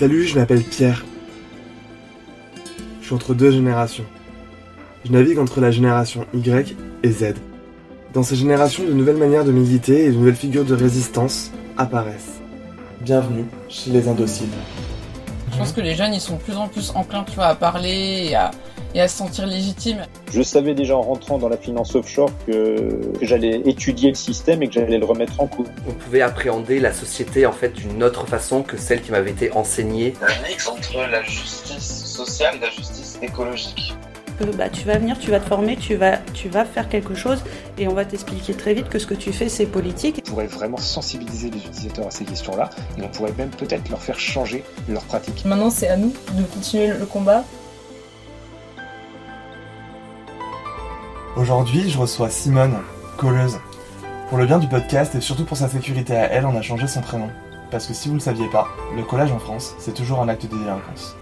Salut, je m'appelle Pierre. Je suis entre deux générations. Je navigue entre la génération Y et Z. Dans ces générations, de nouvelles manières de militer et de nouvelles figures de résistance apparaissent. Bienvenue chez les indociles. Je pense que les jeunes, ils sont de plus en plus enclins, à parler et à, et à se sentir légitimes. Je savais déjà en rentrant dans la finance offshore que, que j'allais étudier le système et que j'allais le remettre en cause. On pouvait appréhender la société en fait d'une autre façon que celle qui m'avait été enseignée. Un mix entre la justice sociale et la justice écologique. Que, bah, tu vas venir, tu vas te former, tu vas, tu vas faire quelque chose et on va t'expliquer très vite que ce que tu fais c'est politique. On pourrait vraiment sensibiliser les utilisateurs à ces questions-là et on pourrait même peut-être leur faire changer leur pratique. Maintenant c'est à nous de continuer le combat. Aujourd'hui, je reçois Simone, colleuse. Pour le bien du podcast et surtout pour sa sécurité à elle, on a changé son prénom. Parce que si vous ne le saviez pas, le collage en France, c'est toujours un acte de délinquance.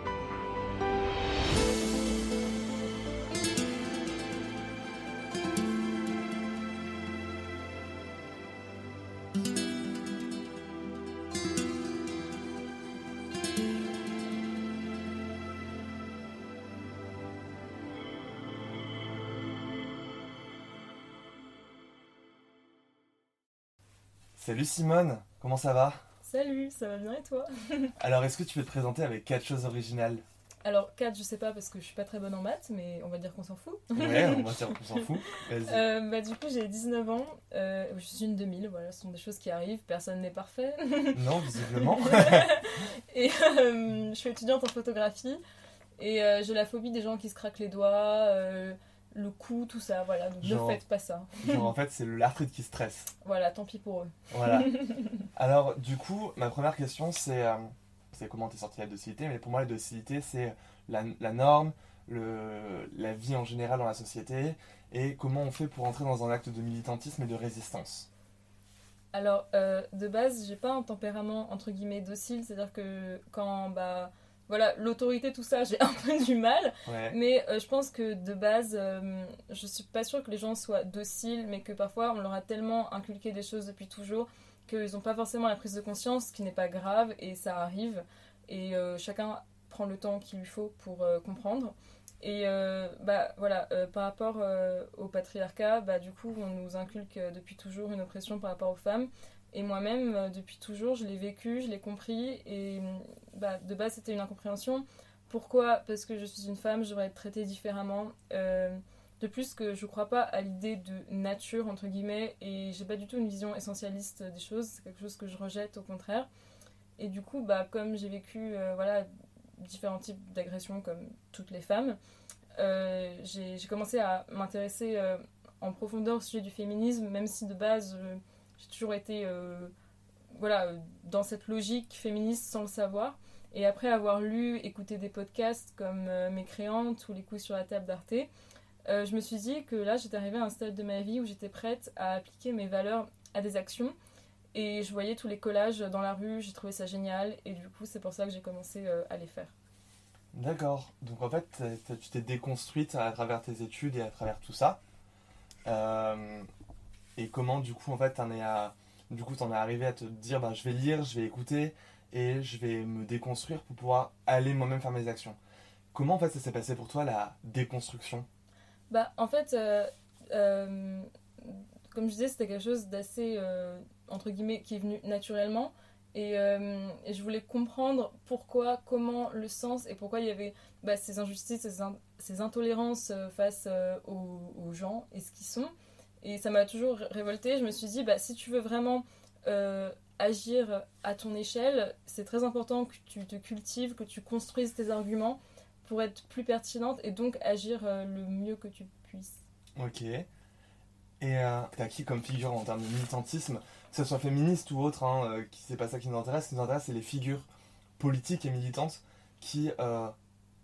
Salut Simone, comment ça va? Salut, ça va bien et toi? Alors est-ce que tu peux te présenter avec quatre choses originales? Alors 4 je sais pas parce que je suis pas très bonne en maths mais on va dire qu'on s'en fout. Ouais, on va dire qu'on s'en fout. Vas-y. Euh, bah, du coup j'ai 19 ans, euh, je suis une 2000, voilà, ce sont des choses qui arrivent, personne n'est parfait. Non, visiblement. et euh, je suis étudiante en photographie et j'ai la phobie des gens qui se craquent les doigts, le cou, tout ça, voilà, donc Genre- ne faites pas ça. Genre en fait, c'est l'arthrite qui stresse. Voilà, tant pis pour eux. Voilà. Alors, du coup, ma première question, c'est euh, c'est comment t'es sorti de la docilité. Mais pour moi, la docilité, c'est la, la norme, le, la vie en général dans la société, et comment on fait pour entrer dans un acte de militantisme et de résistance. Alors, euh, de base, j'ai pas un tempérament entre guillemets docile, c'est-à-dire que quand bah voilà l'autorité tout ça, j'ai un peu du mal. Ouais. Mais euh, je pense que de base, euh, je suis pas sûre que les gens soient dociles, mais que parfois on leur a tellement inculqué des choses depuis toujours qu'ils n'ont pas forcément la prise de conscience, ce qui n'est pas grave et ça arrive. Et euh, chacun prend le temps qu'il lui faut pour euh, comprendre. Et bah voilà, par rapport au patriarcat, bah du coup on nous inculque depuis toujours une oppression par rapport aux femmes. Et moi-même, euh, depuis toujours, je l'ai vécu, je l'ai compris. Et bah, de base, c'était une incompréhension. Pourquoi? Parce que je suis une femme, je devrais être traitée différemment. Euh, de plus que je crois pas à l'idée de nature, entre guillemets, et j'ai pas du tout une vision essentialiste des choses. C'est quelque chose que je rejette, au contraire. Et du coup, bah, comme j'ai vécu euh, voilà, différents types d'agressions, comme toutes les femmes, euh, j'ai commencé à m'intéresser en profondeur au sujet du féminisme, même si de base, j'ai toujours été euh, voilà, dans cette logique féministe sans le savoir. Et après avoir lu, écouté des podcasts comme euh, Mécréante ou Les couilles sur la table d'Arte, euh, je me suis dit que là, j'étais arrivée à un stade de ma vie où j'étais prête à appliquer mes valeurs à des actions. Et je voyais tous les collages dans la rue, j'ai trouvé ça génial. Et du coup, c'est pour ça que j'ai commencé à les faire. D'accord. Donc en fait, tu t'es déconstruite à travers tes études et à travers tout ça. Et comment, du coup, en fait, t'en es à, du coup, t'en es arrivé à te dire, bah, je vais lire, je vais écouter et je vais me déconstruire pour pouvoir aller moi-même faire mes actions. Comment, en fait, ça s'est passé pour toi la déconstruction? Bah, en fait, euh, euh, comme je disais, c'était quelque chose d'assez, euh, entre guillemets, qui est venu naturellement. Et, je voulais comprendre pourquoi, comment, le sens et pourquoi il y avait bah, ces injustices, ces, in- ces intolérances face aux gens et ce qu'ils sont. Et ça m'a toujours révoltée. Je me suis dit, bah, si tu veux vraiment euh, agir à ton échelle, c'est très important que tu te cultives, que tu construises tes arguments pour être plus pertinente et donc agir euh, le mieux que tu puisses. Ok. Et euh, t'as qui comme figure en termes de militantisme, que ce soit féministe ou autre, hein, qui c'est pas ça qui nous intéresse. Ce qui nous intéresse, c'est les figures politiques et militantes qui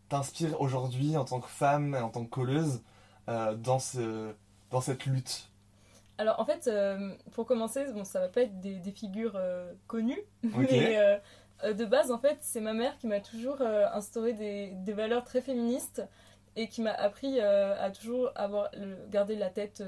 t'inspirent aujourd'hui en tant que femme et en tant que colleuse dans, ce, dans cette lutte. Alors en fait, euh, pour commencer, bon, ça va pas être des, des figures euh, connues, mais euh, de base, en fait, c'est ma mère qui m'a toujours instauré des, des valeurs très féministes et qui m'a appris à toujours avoir garder la tête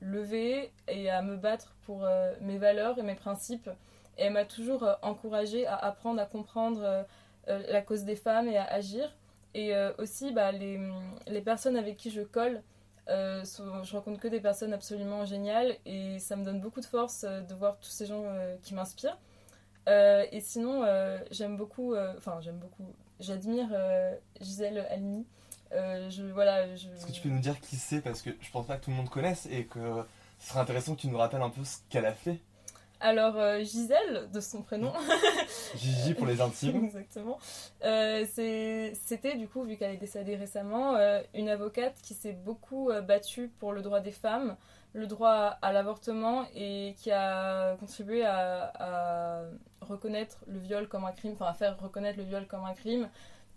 levée et à me battre pour mes valeurs et mes principes. Et elle m'a toujours encouragée à apprendre, à comprendre la cause des femmes et à agir. Et aussi, bah, les, les personnes avec qui je colle, euh, je rencontre que des personnes absolument géniales et ça me donne beaucoup de force euh, de voir tous ces gens euh, qui m'inspirent. Euh, et sinon, j'aime beaucoup, enfin j'aime beaucoup, j'admire Gisèle Halimi. Je, voilà. Est-ce que tu peux nous dire qui c'est? Parce que je pense pas que tout le monde connaisse et que ce serait intéressant que tu nous rappelles un peu ce qu'elle a fait. Alors, euh, Gisèle, de son prénom, Gigi pour les intimes. Exactement. Euh, C'était, du coup, vu qu'elle est décédée récemment, euh, une avocate qui s'est beaucoup battue pour le droit des femmes, le droit à l'avortement et qui a contribué à, à reconnaître le viol comme un crime, enfin à faire reconnaître le viol comme un crime.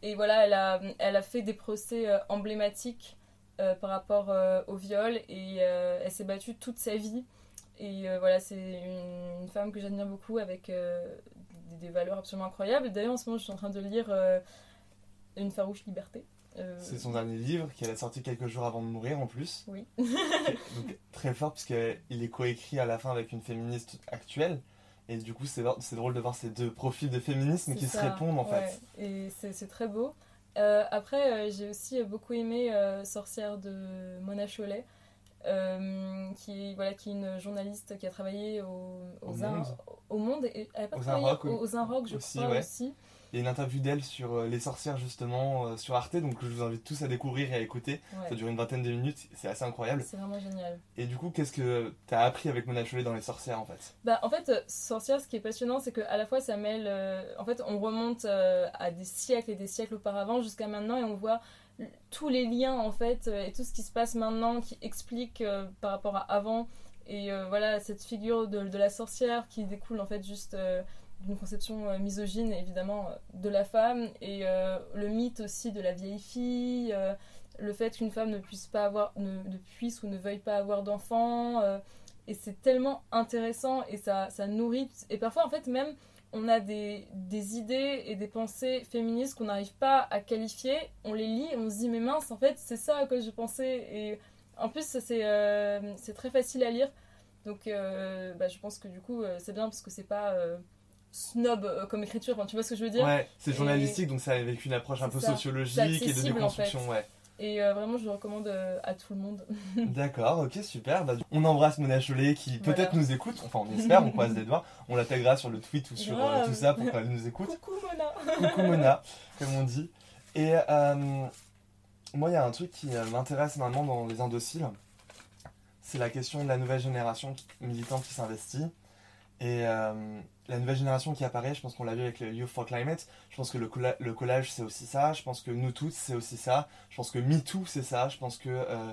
Et voilà, elle a, elle a fait des procès emblématiques par rapport au viol et elle s'est battue toute sa vie. Et euh, voilà, c'est une, une femme que j'admire beaucoup avec euh, des, des valeurs absolument incroyables. D'ailleurs, en ce moment, je suis en train de lire euh, Une farouche liberté. C'est son dernier livre qu'elle a sorti quelques jours avant de mourir en plus. Oui. Donc très fort puisqu'il est coécrit à la fin avec une féministe actuelle. Et du coup, c'est c'est drôle de voir ces deux profils de féminisme qui se répondent en ouais. fait. Et c'est c'est très beau. Après, j'ai aussi beaucoup aimé Sorcière de Mona Chollet, euh, qui, voilà, qui est une journaliste qui a travaillé au, Au aux Un- Monde. au Monde et elle a pas Aux travaillé aux, aux Inrocks, je Aussi, crois ouais. aussi. Il y a une interview d'elle sur euh, les sorcières justement euh, sur Arte, donc je vous invite tous à découvrir et à écouter. Ouais. Ça dure une vingtaine de minutes, c'est assez incroyable. C'est vraiment génial. Et du coup, qu'est-ce que t'as appris avec Mona Chollet dans les sorcières en fait? Bah, en fait, euh, Sorcière, ce qui est passionnant, c'est qu'à la fois ça mêle. euh, en fait, on remonte euh, à des siècles et des siècles auparavant jusqu'à maintenant et on voit tous les liens en fait et tout ce qui se passe maintenant qui explique euh, par rapport à avant. Et euh, voilà, cette figure de, de la sorcière qui découle en fait juste euh, d'une conception euh, misogyne évidemment euh, de la femme et euh, le mythe aussi de la vieille fille. le fait qu'une femme ne puisse pas avoir, ne, puisse ou ne veuille pas avoir d'enfants, et c'est tellement intéressant et ça, ça nourrit. Et parfois, en fait, même, on a des, des idées et des pensées féministes qu'on n'arrive pas à qualifier. On les lit on se dit, mais mince, en fait, c'est ça à quoi je pensais. Et en plus, c'est euh, très facile à lire. Donc, bah, je pense que du coup, c'est bien parce que c'est pas snob euh, comme écriture. Enfin, tu vois ce que je veux dire Ouais, c'est Et- journalistique, donc ça avec une approche un peu ça. sociologique et de accessible, en fait. déconstruction, ouais. Et euh, vraiment, je le recommande euh, à tout le monde. D'accord, ok, super. Bah, on embrasse Mona Chollet qui Voilà. peut-être nous écoute, enfin on espère, on croise les doigts. On la taguera sur le tweet ou sur euh, tout ça pour qu'elle nous écoute. Coucou Mona Coucou Mona, comme on dit. Et moi, il y a un truc qui m'intéresse maintenant dans les indociles. C'est la question de la nouvelle génération militante qui s'investit. Et la nouvelle génération qui apparaît, je pense qu'on l'a vu avec le Youth for Climate. Je pense que le, colla- le collage, c'est aussi ça. Je pense que nous toutes, c'est aussi ça. Je pense que MeToo, c'est ça. Je pense que euh,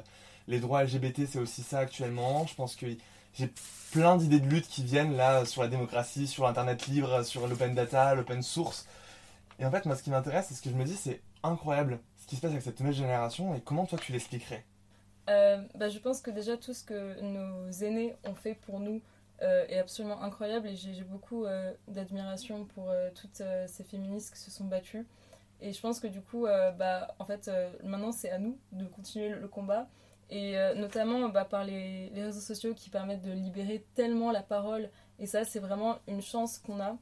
les droits LGBT, c'est aussi ça actuellement. Je pense que j'ai plein d'idées de lutte qui viennent là sur la démocratie, sur l'internet libre, sur l'open data, l'open source. Et en fait, moi, ce qui m'intéresse, c'est ce que je me dis, c'est incroyable ce qui se passe avec cette nouvelle génération et comment toi tu l'expliquerais? Euh, bah, je pense que déjà tout ce que nos aînés ont fait pour nous est absolument incroyable et j'ai beaucoup euh, d'admiration pour euh, toutes euh, ces féministes qui se sont battues. Et je pense que du coup, euh, bah, en fait, euh, maintenant c'est à nous de continuer le, le combat. Et euh, notamment bah, par les, les réseaux sociaux qui permettent de libérer tellement la parole. Et ça, c'est vraiment une chance qu'on a.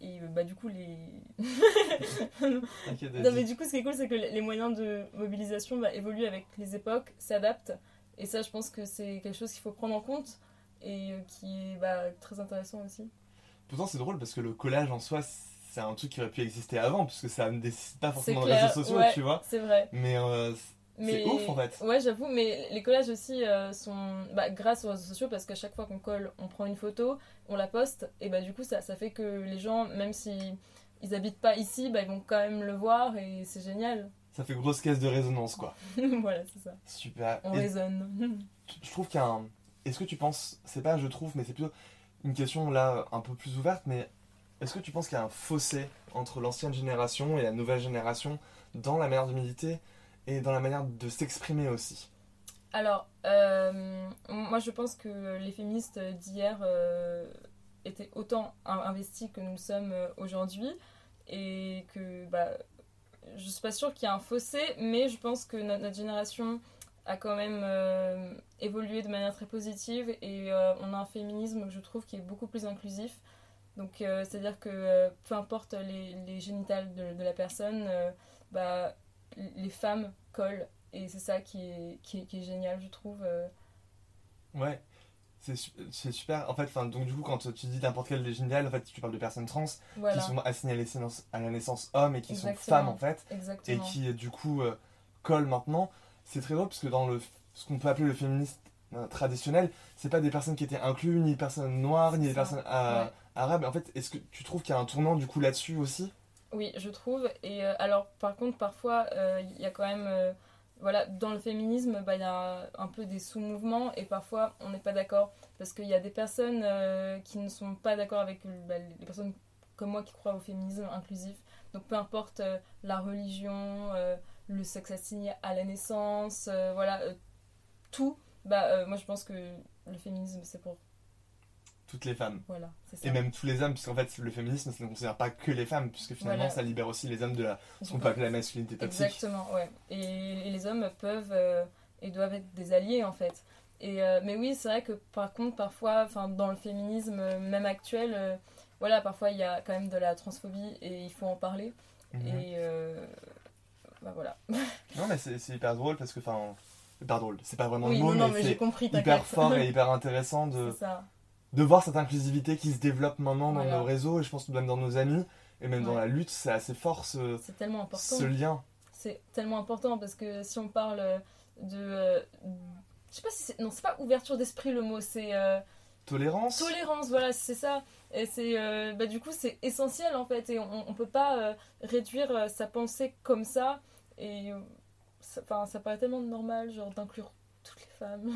Et euh, bah, du coup, les. Non, mais du coup, ce qui est cool, c'est que les moyens de mobilisation bah, évoluent avec les époques, s'adaptent. Et ça, je pense que c'est quelque chose qu'il faut prendre en compte et euh, qui est bah, très intéressant aussi. Pourtant, c'est drôle parce que le collage en soi, c'est un truc qui aurait pu exister avant, puisque ça ne nécessite pas C'est forcément clair, réseaux sociaux, ouais, tu vois. C'est vrai. Mais euh, Mais... ouf, en fait. Ouais, j'avoue, mais les collages aussi euh, sont bah, grâce aux réseaux sociaux parce qu'à chaque fois qu'on colle, on prend une photo, on la poste, et bah du coup, ça, ça fait que les gens, même si ils habitent pas ici, bah, ils vont quand même le voir et c'est génial. ça fait grosse caisse de résonance, quoi. voilà, c'est ça. Super. On Et raisonne. je trouve qu'il y a un. Est-ce que tu penses. C'est pas je trouve, mais c'est plutôt une question là un peu plus ouverte, mais est-ce que tu penses qu'il y a un fossé entre l'ancienne génération et la nouvelle génération dans la manière de militer et dans la manière de s'exprimer aussi? Alors, euh, moi je pense que les féministes d'hier euh, étaient autant in- investis que nous le sommes euh, aujourd'hui et que bah, je suis pas sûre qu'il y ait un fossé, mais je pense que no- notre génération a quand même euh, évolué de manière très positive et euh, on a un féminisme que je trouve qui est beaucoup plus inclusif. Donc, euh, c'est-à-dire que peu importe les, les génitales de, de la personne, bah, les femmes collent. Et c'est ça qui est, qui, est, qui est génial, je trouve. Ouais, c'est su- c'est super. En fait, donc du coup, quand tu dis n'importe quel génital, en fait, tu parles de personnes trans Voilà, qui sont assignées à la naissance, à la naissance hommes et qui sont femmes en fait, et exactement. qui du coup collent maintenant. C'est très drôle parce que dans le ce qu'on peut appeler le féminisme euh, traditionnel, c'est pas des personnes qui étaient incluses, ni des personnes noires, ni des ça. personnes euh, Ouais. arabes. En fait, est-ce que tu trouves qu'il y a un tournant du coup là-dessus aussi? Oui, je trouve. Et euh, alors, par contre, parfois, euh, il y a quand même. voilà, dans le féminisme, bah, il y a un peu des sous-mouvements et parfois on n'est pas d'accord. Parce qu'il y a des personnes qui ne sont pas d'accord avec bah, les personnes comme moi qui croient au féminisme inclusif. Donc peu importe la religion, le sexe assigné à la naissance, euh, voilà, euh, tout. Bah, euh, moi je pense que le féminisme c'est pour. Toutes les femmes. Voilà, ça. Et même tous les hommes, puisqu'en fait, le féminisme, ça ne considère pas que les femmes, puisque finalement, Voilà. ça libère aussi les hommes de la, ce qu'on peut appeler la masculinité toxique. Exactement, ouais. Et, et les hommes peuvent euh, et doivent être des alliés en fait. Et, euh, mais oui, c'est vrai que par contre, parfois, dans le féminisme, même actuel, euh, voilà, parfois il y a quand même de la transphobie et il faut en parler. Mhm. Et bah voilà. Non, mais c'est hyper drôle parce que, enfin, hyper drôle. C'est pas vraiment oui, le mot, non, mais c'est hyper fort et hyper intéressant de, de voir cette inclusivité qui se développe maintenant dans Voilà. nos réseaux et je pense même dans nos amis et même dans la lutte, c'est assez fort ce, tellement important. ce lien. C'est tellement important parce que si on parle de. euh, je sais pas si c'est. Non, c'est pas ouverture d'esprit le mot, c'est. euh, Tolérance Tolérance, voilà, c'est ça. Et c'est, euh, bah, du coup, c'est essentiel en fait. Et on, on peut pas euh, réduire euh, sa pensée comme ça. Et euh, ça, paraît tellement normal, genre d'inclure toutes les femmes.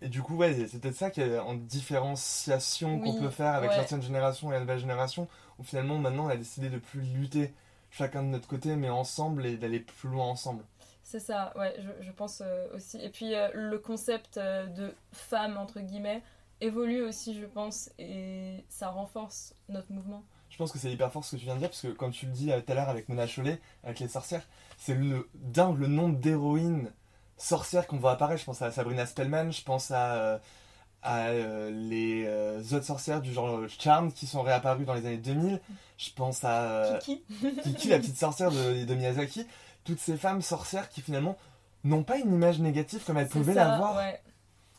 Et du coup, ouais, c'est peut-être ça qui est en différenciation qu'on peut faire avec ouais. l'ancienne génération et la nouvelle génération, où finalement maintenant on a décidé de plus lutter chacun de notre côté, mais ensemble et d'aller plus loin ensemble. C'est ça, ouais, je, je pense euh, aussi. Et puis euh, le concept euh, de femme, entre guillemets, évolue aussi, je pense. Et ça renforce notre mouvement. Je pense que c'est hyper fort ce que tu viens de dire, parce que comme tu le dis euh, tout à l'heure avec Mona Chollet, avec les sorcières, c'est le dingue le nombre d'héroïnes sorcières qu'on voit apparaître. Je pense à Sabrina Spellman, je pense à, euh, à euh, les euh, autres sorcières du genre Charmed qui sont réapparues dans les années 2000. Je pense à euh, Kiki Kiki, la petite sorcière de, de Miyazaki. Toutes ces femmes sorcières qui finalement n'ont pas une image négative comme elles pouvaient l'avoir. ouais.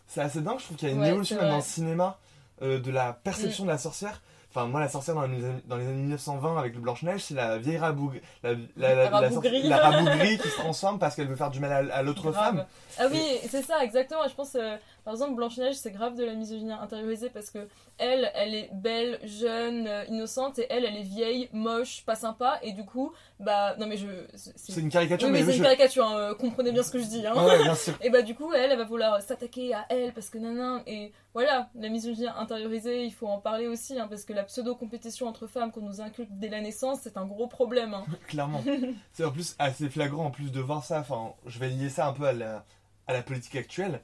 C'est assez dingue, je trouve qu'il y a une Ouais, évolution dans le cinéma de la perception de la sorcière. Enfin, moi, la sorcière dans les, dans les années 1920 avec le Blanche-Neige, c'est la vieille rabougrie, la, la, la, la Rabougrie. sorcière- la rabougrie qui se transforme parce qu'elle veut faire du mal à, à l'autre femme. Ah oui, c'est ça, exactement. Je pense, euh, par exemple, Blanche-Neige, c'est grave de la misogynie intériorisée parce que elle, elle est belle, jeune, euh, innocente, et elle, elle est vieille, moche, pas sympa, et du coup, bah, non mais je. c'est- une caricature, Oui, mais oui, c'est je- une caricature, hein, euh, comprenez bien ce que je dis. Hein. Ouais, bien sûr. Et bah du coup, elle, elle va vouloir s'attaquer à elle parce que nanan. Et voilà, la misogynie intériorisée, il faut en parler aussi, hein, parce que la pseudo-compétition entre femmes qu'on nous inculque dès la naissance, c'est un gros problème. hein. Clairement. c'est en plus assez flagrant en plus de voir ça. Enfin, je vais lier ça un peu à la, à la politique actuelle.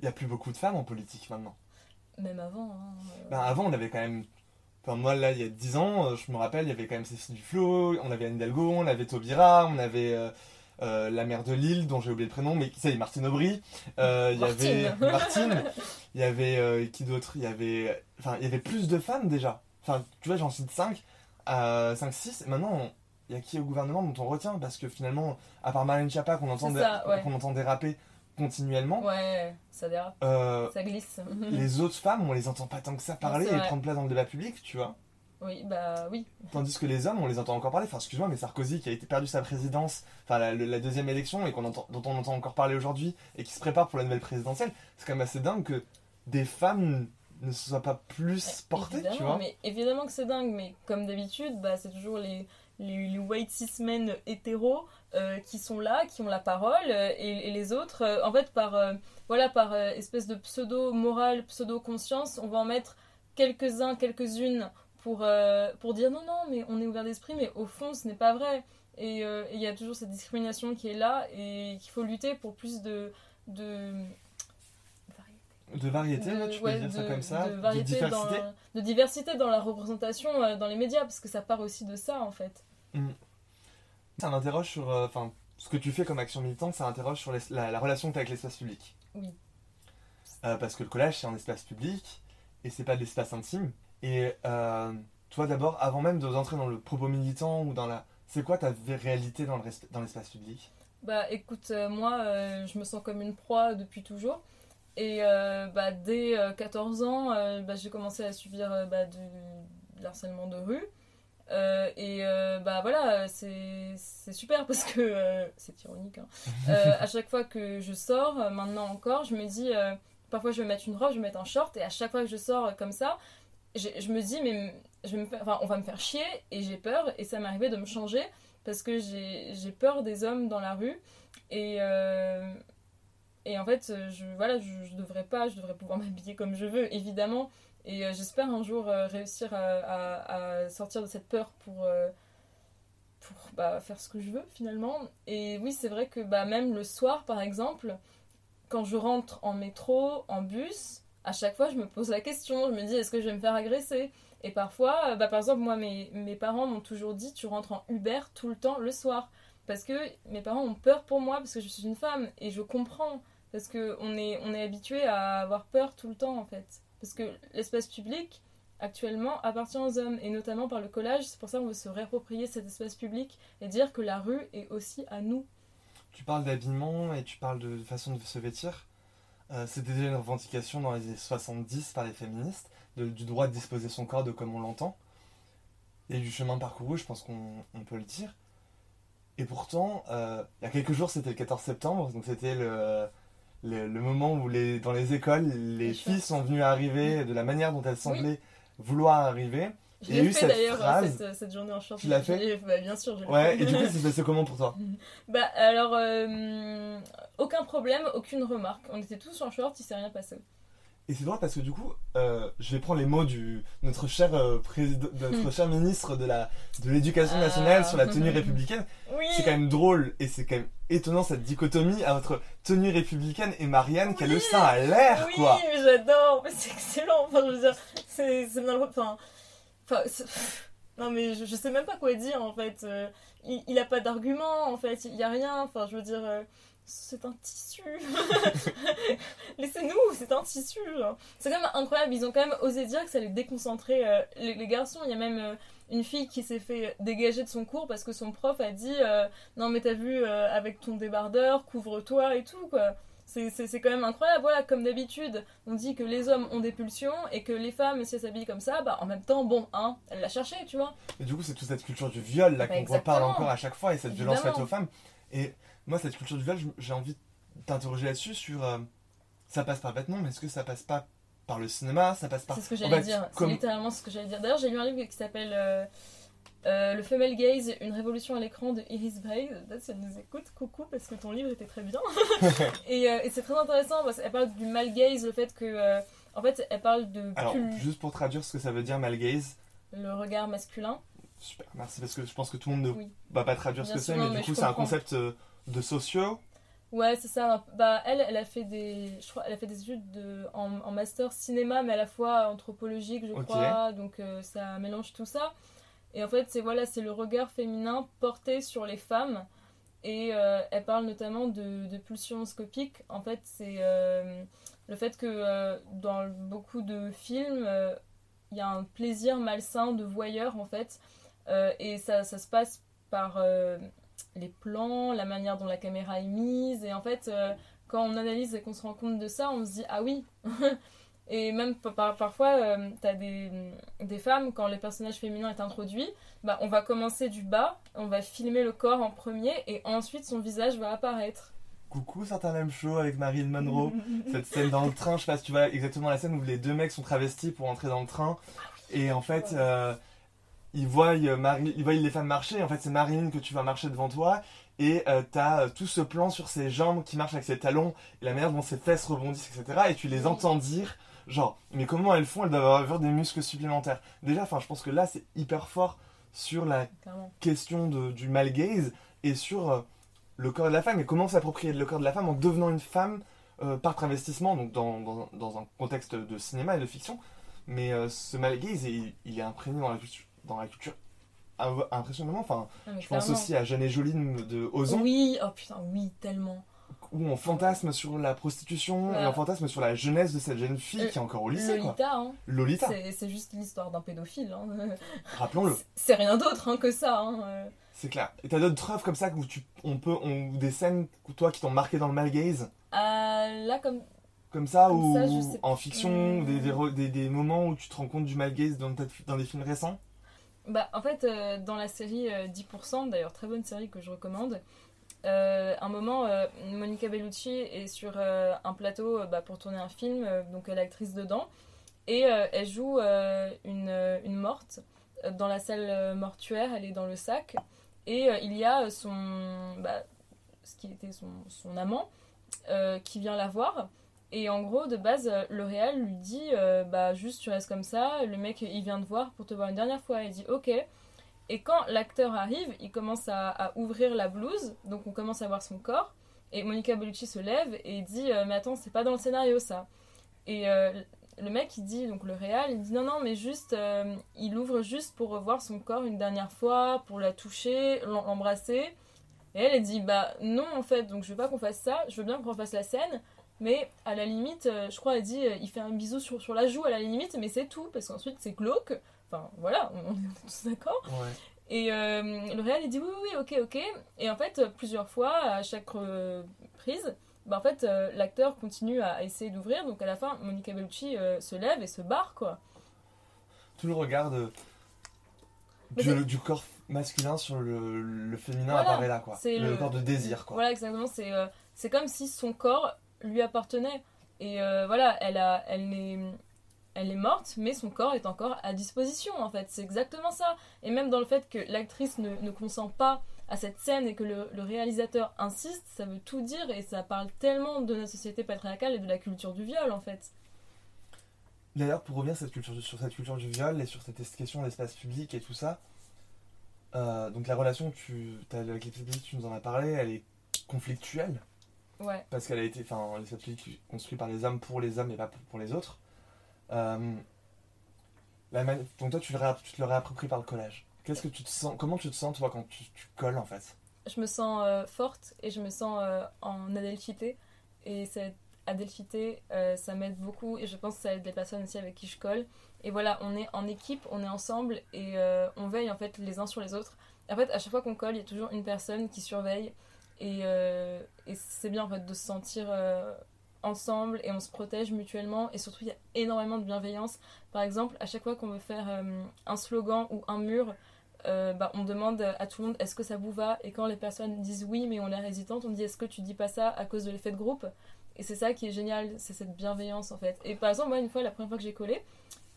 Il n'y a plus beaucoup de femmes en politique maintenant. Même avant. hein, euh, Ben, avant, on avait quand même. Enfin, moi, là, il y a 10 ans, euh, je me rappelle, il y avait quand même Cécile Duflo, on avait Anne Hidalgo, on avait Taubira, on avait euh, euh, la mère de Lille, dont j'ai oublié le prénom, mais ça y est, Martine Aubry. Euh, Il y avait Martine. Il y avait. euh, qui d'autre? Il y avait. Enfin, il y avait plus de femmes déjà. Enfin, tu vois, j'en cite 5, 5, 6. Et maintenant, il y a qui au gouvernement dont on retient? Parce que finalement, à part Marlène Schiappa, qu'on entend, C'est dé- ça, ouais. qu'on entend déraper continuellement, Ouais, ça dérape, euh, ça glisse. les autres femmes, on les entend pas tant que ça parler et prendre place dans le débat public, tu vois. Oui, bah oui. Tandis que les hommes, on les entend encore parler. Enfin, excuse-moi, mais Sarkozy qui a été perdu sa présidence, enfin la, deuxième élection et qu'on entend, dont on entend encore parler aujourd'hui et qui se prépare pour la nouvelle présidentielle, c'est quand même assez dingue que des femmes ne se soient pas plus portées, évidemment, tu vois. mais évidemment que c'est dingue, mais comme d'habitude, bah, c'est toujours les, les, les white cis men hétéros euh, qui sont là, qui ont la parole, euh, et, et les autres, euh, en fait, par, voilà, par espèce de pseudo-morale, pseudo-conscience, on va en mettre quelques-uns, quelques-unes pour, pour dire non, non, mais on est ouvert d'esprit, mais au fond, ce n'est pas vrai. Et il y a toujours cette discrimination qui est là, et qu'il faut lutter pour plus de. de De variété, de- là, tu ouais, peux dire ça de- comme ça, de diversité. dans, de diversité dans la représentation euh, dans les médias parce que ça part aussi de ça en fait Ça m'interroge sur. euh, Enfin, ce que tu fais comme action militante, ça interroge sur les- la, la relation que tu as avec l'espace public. Oui. Euh, parce que le collège, c'est un espace public et c'est pas de l'espace intime. Et euh, toi d'abord, avant même d'entrer dans le propos militant ou dans la... C'est quoi ta réalité dans le l'espace public? Bah écoute, euh, moi euh, je me sens comme une proie depuis toujours. Et euh, bah, dès euh, 14 ans, bah, j'ai commencé à subir bah, du, de l'harcèlement de rue. Euh, et euh, bah voilà, c'est super parce que euh, c'est ironique. Hein. Euh, à chaque fois que je sors, maintenant encore, je me dis, parfois je vais mettre une robe, je vais mettre un short, et à chaque fois que je sors comme ça, je me dis, mais je me enfin, on va me faire chier, et j'ai peur, et ça m'est arrivé de me changer parce que j'ai peur des hommes dans la rue. Et, et en fait, je, voilà, je devrais pas, je devrais pouvoir m'habiller comme je veux, évidemment. Et euh, j'espère un jour euh, réussir à, sortir de cette peur pour, euh, pour bah, faire ce que je veux finalement. Et oui, c'est vrai que bah, même le soir, par exemple, quand je rentre en métro, en bus, à chaque fois, je me pose la question. Je me dis, est-ce que je vais me faire agresser? Et parfois, bah, par exemple, moi, mes, mes parents m'ont toujours dit, tu rentres en Uber tout le temps le soir. Parce que mes parents ont peur pour moi, parce que je suis une femme. Et je comprends. Parce qu'on est, on est habitué à avoir peur tout le temps, en fait. Parce que l'espace public, actuellement, appartient aux hommes. Et notamment par le collage. C'est pour ça qu'on veut se réapproprier cet espace public et dire que la rue est aussi à nous. Tu parles d'habillement et tu parles de façon de se vêtir. Euh, C'était déjà une revendication dans les années 70 par les féministes, du droit de disposer son corps de comme on l'entend. Et du chemin parcouru, je pense qu'on on peut le dire. Et pourtant, euh, il y a quelques jours, c'était le 14 septembre, donc c'était le, le, le moment où les, dans les écoles, les Les filles sont venues arriver de la manière dont elles semblaient vouloir arriver. Je l'ai eu fait d'ailleurs phrase. cette, cette journée en short. Tu l'as fait bah, Bien sûr, je Ouais, fait. et du coup, c'est passé comment pour toi? Bah alors, euh, aucun problème, aucune remarque. On était tous en short, il s'est rien passé. Et c'est drôle parce que du coup, euh, je vais prendre les mots du notre cher euh, président, notre cher ministre de la de l'éducation nationale Ah. sur la tenue républicaine. Oui C'est quand même drôle et c'est quand même étonnant cette dichotomie entre tenue républicaine et Marianne qui a le Oui. sein à l'air Oui, quoi. mais j'adore, c'est excellent. Enfin, je veux dire, c'est c'est. Enfin. Enfin. Non, mais je, je sais même pas quoi dire en fait. Euh, il, il a pas d'argument en fait, il y a rien. Enfin, je veux dire. Euh, c'est un tissu. Laissez-nous, c'est un tissu. C'est quand même incroyable. Ils ont quand même osé dire que ça allait déconcentrer euh, les, les garçons. Il y a même euh, une fille qui s'est fait dégager de son cours parce que son prof a dit euh, Non, mais t'as vu, euh, avec ton débardeur, couvre-toi et tout, quoi. C'est- quand même incroyable. Voilà, comme d'habitude, on dit que les hommes ont des pulsions et que les femmes, si elles s'habillent comme ça, bah en même temps, bon, hein, elle l'a cherché, tu vois. Et du coup, c'est toute cette culture du viol là Bah, qu'on reparle encore à chaque fois et cette violence faite aux femmes. Et moi, cette culture du viol, j'ai envie de t'interroger là-dessus sur euh, ça passe par le vêtement, mais est-ce que ça passe pas par le cinéma, ça passe par C'est ce que j'allais dire. C'est littéralement ce que j'allais dire. D'ailleurs, j'ai lu un livre qui s'appelle euh, euh, Le Female Gaze, une révolution à l'écran de Iris Bray. Peut-être si elle nous écoute, coucou, parce que ton livre était très bien. et euh, et c'est très intéressant parce qu'elle parle du male gaze, le fait que. euh, en fait, elle parle de Alors, juste pour traduire ce que ça veut dire malgaze, le regard masculin. Super, merci parce que je pense que tout le monde ne Oui. va pas traduire ce Bien que sûr, c'est, mais mais du coup c'est un concept de sociaux. Ouais, c'est ça. Bah, elle, elle a fait des, je crois, elle a fait des études de, en, en master cinéma, mais à la fois anthropologique, je crois. Donc euh, ça mélange tout ça. Et en fait, c'est voilà, c'est le regard féminin porté sur les femmes. Et euh, elle parle notamment de, de pulsions scopiques. En fait, c'est euh, le fait que dans beaucoup de films, il y a un plaisir malsain de voyeur, en fait. Et ça, ça se passe par les plans, la manière dont la caméra est mise. Et en fait, euh, quand on analyse et qu'on se rend compte de ça, on se dit ah oui. et même par- par- parfois, euh, t'as des, des femmes, quand les personnages féminins est introduit, bah, on va commencer du bas, on va filmer le corps en premier et ensuite son visage va apparaître. Coucou, certains même show avec Marilyn Monroe. Cette scène dans le train, je sais pas si tu vois exactement la scène où les deux mecs sont travestis pour entrer dans le train. Et en fait, euh, ils, voient, euh, ils voient les femmes marcher. En fait, c'est Marilyn que tu vas marcher devant toi. Et euh, t'as euh, tout ce plan sur ses jambes qui marchent avec ses talons, et la manière dont ses fesses rebondissent, etc. Et tu les entends dire, genre, mais comment elles font Elles doivent avoir des muscles supplémentaires. Déjà, enfin, je pense que là, c'est hyper fort sur la Clairement. question de, du mal gaze et sur le corps de la femme et comment s'approprier le corps de la femme en devenant une femme par travestissement, donc dans, dans, dans un contexte de cinéma et de fiction. Mais ce mal gaze, il, il est imprégné dans la culture, dans la culture impressionnamment. Enfin, Non, mais je pense clairement. aussi à Jeanne et Joline de Ozon. Oui, oh putain, oui, tellement. où on fantasme sur la prostitution et on fantasme sur la jeunesse de cette jeune fille Euh, qui est encore au lycée, quoi. Lolita, hein. Lolita, C'est- juste l'histoire d'un pédophile. hein. rappelons-le. C'est- rien d'autre hein, que ça. hein. Euh, C'est clair. Et t'as d'autres preuves comme ça où tu, on peut, on- des scènes, toi, qui t'ont marqué dans le malgaze ah, là, comme Comme ça, Comme ou ça, en fiction, Hmm. des, des, des- moments où tu te rends compte du malgaze dans, dans des films récents? Bah, en fait, euh, dans la série euh, 10%, d'ailleurs très bonne série que je recommande, euh, un moment, euh, Monica Bellucci est sur euh, un plateau euh, bah, pour tourner un film, euh, donc elle est actrice dedans, et euh, elle joue euh, une, euh, une morte euh, dans la salle euh, mortuaire, elle est dans le sac, et euh, il y a son, bah, ce qui était son, son amant euh, qui vient la voir. Et en gros, de base, euh, le réal lui dit euh, Bah, juste tu restes comme ça. Le mec, il vient te voir pour te voir une dernière fois. Il dit Ok. Et quand l'acteur arrive, il commence à, ouvrir la blouse. Donc on commence à voir son corps. Et Monica Bellucci se lève et dit euh, Mais attends, c'est pas dans le scénario ça. Et le mec, il dit, donc le réal, il dit Non, non, mais juste, il ouvre juste pour revoir son corps une dernière fois, pour la toucher, l'em- l'embrasser. Et elle, elle dit Bah non, en fait, donc je veux pas qu'on fasse ça. Je veux bien qu'on refasse la scène. Mais à la limite, euh, je crois, elle dit, euh, il fait un bisou sur, sur la joue à la limite, mais c'est tout, parce qu'ensuite c'est glauque. Enfin voilà, on, est tous d'accord. Ouais. Et euh, le réel, il dit oui, oui, oui, ok, ok. Et en fait, euh, plusieurs fois, à chaque euh, prise, bah, en fait, euh, l'acteur continue à, à essayer d'ouvrir. Donc à la fin, Monica Bellucci euh, se lève et se barre, quoi. Tout le regard de- du, corps masculin sur le, le féminin Voilà, apparaît là, quoi. Le, le- corps de désir, quoi. Voilà, exactement. C'est euh, c'est comme si son corps lui appartenait. Et euh, voilà, elle, a, elle, est, elle est morte, mais son corps est encore à disposition, en fait. C'est exactement ça. Et même dans le fait que l'actrice ne, ne consent pas à cette scène et que le, réalisateur insiste, ça veut tout dire et ça parle tellement de notre société patriarcale et de la culture du viol, en fait. D'ailleurs, pour revenir cette culture, sur cette culture du viol et sur cette question de l'espace public et tout ça, euh, donc la relation tu avec tu nous en as parlé, elle est conflictuelle Ouais. parce qu'elle a été, enfin, l'espace public est construit par les hommes pour les hommes et pas pour, les autres. Euh, la donc toi, tu, le tu te le réappropries par le collage. Qu'est-ce que tu te sens, comment tu te sens toi quand tu, tu colles en fait? Je me sens euh, forte et je me sens euh, en adelphité. Et cette adelphité, ça m'aide beaucoup et je pense que ça aide les personnes aussi avec qui je colle. Et voilà, on est en équipe, on est ensemble et on veille en fait les uns sur les autres. En fait, à chaque fois qu'on colle, il y a toujours une personne qui surveille et, euh, et c'est bien en fait de se sentir euh, ensemble et on se protège mutuellement. Et surtout il y a énormément de bienveillance. Par exemple, à chaque fois qu'on veut faire euh, un slogan ou un mur, bah, on demande à tout le monde est-ce que ça vous va? Et quand les personnes disent oui mais on est hésitante on dit est-ce que tu dis pas ça à cause de l'effet de groupe? Et c'est ça qui est génial c'est cette bienveillance en fait. Et par exemple moi une fois la première fois que j'ai collé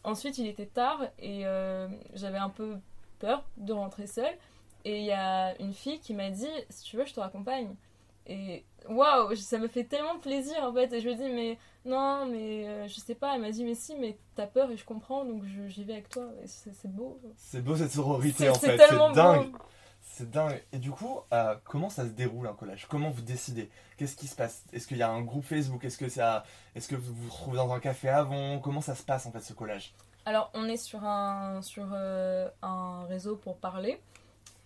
ensuite il était tard et j'avais un peu peur de rentrer seule et il y a une fille qui m'a dit si tu veux je te raccompagne. Et waouh ça me fait tellement plaisir en fait. Et je lui dis mais non mais euh, je sais pas. Elle m'a dit mais si mais t'as peur et je comprends donc j'y vais avec toi. Et c'est beau. C'est beau cette sororité en c'est fait, c'est dingue. C'est dingue. Et du coup, euh, comment ça se déroule un collage? Comment vous décidez? Qu'est-ce qui se passe? Est-ce qu'il y a un groupe Facebook? Est-ce que ça, est-ce que vous vous retrouvez dans un café avant? Comment ça se passe en fait ce collage? Alors, on est sur un, sur, euh, un réseau pour parler.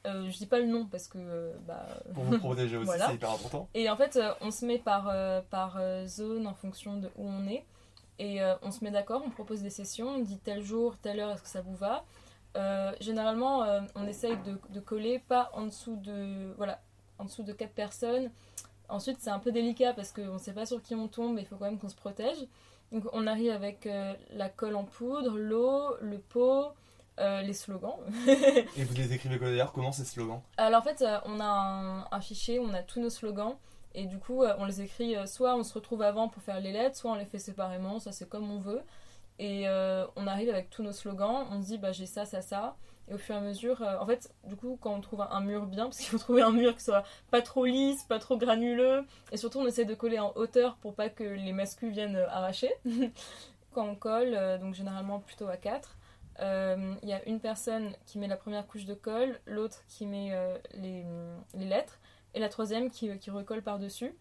Euh, je dis pas le nom parce que. euh, bah, Pour vous protéger aussi, Voilà. c'est hyper important. Et en fait, euh, on se met par, euh, par zone en fonction de où on est. Et on se met d'accord, on propose des sessions, on dit tel jour, telle heure, est-ce que ça vous va? Généralement, on essaye de, de coller pas en dessous de, voilà, en dessous de 4 personnes. Ensuite, c'est un peu délicat parce qu'on ne sait pas sur qui on tombe et il faut quand même qu'on se protège. Donc, on arrive avec euh, la colle en poudre, l'eau, le pot, euh, les slogans. Et vous les écrivez quoi d'ailleurs? Comment ces slogans? Alors en fait, euh, on a un, un fichier on a tous nos slogans et du coup, euh, on les écrit soit on se retrouve avant pour faire les lettres, soit on les fait séparément, ça c'est comme on veut. Et euh, on arrive avec tous nos slogans, on se dit bah j'ai ça, ça, ça. Et au fur et à mesure, euh, en fait, du coup, quand on trouve un, un mur bien, parce qu'il faut trouver un mur qui soit pas trop lisse, pas trop granuleux, et surtout on essaie de coller en hauteur pour pas que les mascus viennent arracher. quand on colle, euh, donc généralement plutôt à 4, euh, il y a une personne qui met la première couche de colle, l'autre qui met euh, les, les lettres, et la troisième qui, qui recolle par-dessus.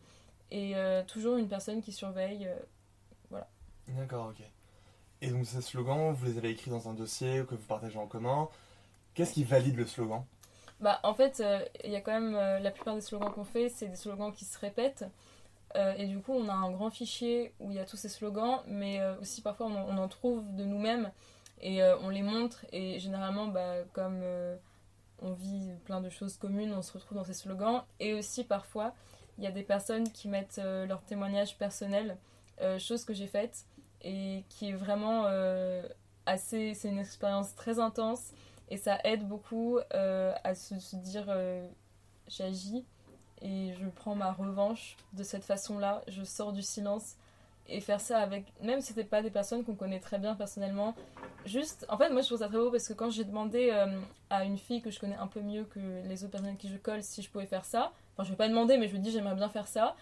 Et euh, toujours une personne qui surveille. euh, D'accord, ok. Et donc ces slogans, vous les avez écrits dans un dossier que vous partagez en commun. Qu'est-ce qui valide le slogan? Bah, en fait, il y a quand même la plupart des slogans qu'on fait, c'est des slogans qui se répètent. Euh, et du coup, on a un grand fichier où il y a tous ces slogans, mais euh, aussi parfois on en trouve de nous-mêmes et euh, on les montre. Et généralement, bah, comme euh, on vit plein de choses communes, on se retrouve dans ces slogans. Et aussi parfois, il y a des personnes qui mettent euh, leur témoignage personnel, chose que j'ai faite et qui est vraiment assez. C'est une expérience très intense et ça aide beaucoup à se, dire j'agis et je prends ma revanche de cette façon-là. Je sors du silence et faire ça avec, même si c'était pas des personnes qu'on connaît très bien personnellement, juste, en fait, moi je trouve ça très beau parce que quand j'ai demandé euh, à une fille que je connais un peu mieux que les autres personnes avec qui je colle si je pouvais faire ça, enfin je vais pas demander, mais je lui dis j'aimerais bien faire ça.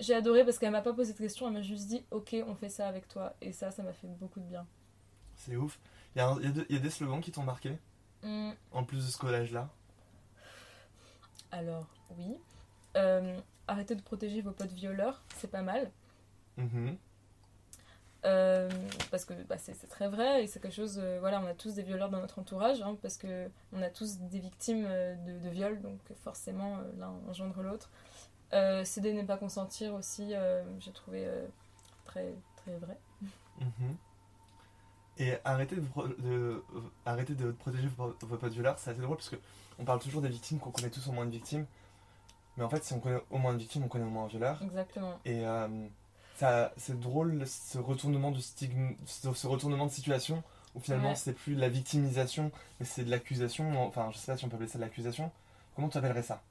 J'ai adoré parce qu'elle m'a pas posé de questions, elle m'a juste dit ok, on fait ça avec toi. Et ça, ça m'a fait beaucoup de bien. C'est ouf. Il y, y y a des slogans qui t'ont marqué, Hum, en plus de ce collège-là. alors, oui. Euh, arrêtez de protéger vos potes violeurs, c'est pas mal. Mhm. Euh, parce que bah, c'est très vrai et c'est quelque chose. euh, voilà, on a tous des violeurs dans notre entourage hein, parce que on a tous des victimes euh, de, de viol, donc forcément l'un engendre l'autre. Céder n'est pas consentir aussi, j'ai trouvé très très vrai. Mhm. Et arrêtez de, de- arrêtez de protéger vos, vos potes violeurs, c'est assez drôle parce que on parle toujours des victimes, qu'on connaît tous au moins une victime. Mais en fait, si on connaît au moins une victime, on connaît au moins un violeur. Exactement. Et euh, ça, c'est drôle ce retournement de stigme, ce, retournement de situation où finalement Ouais. c'est plus de la victimisation, mais c'est de l'accusation. Enfin, je sais pas si on peut appeler ça de l'accusation. Comment tu appellerais ça?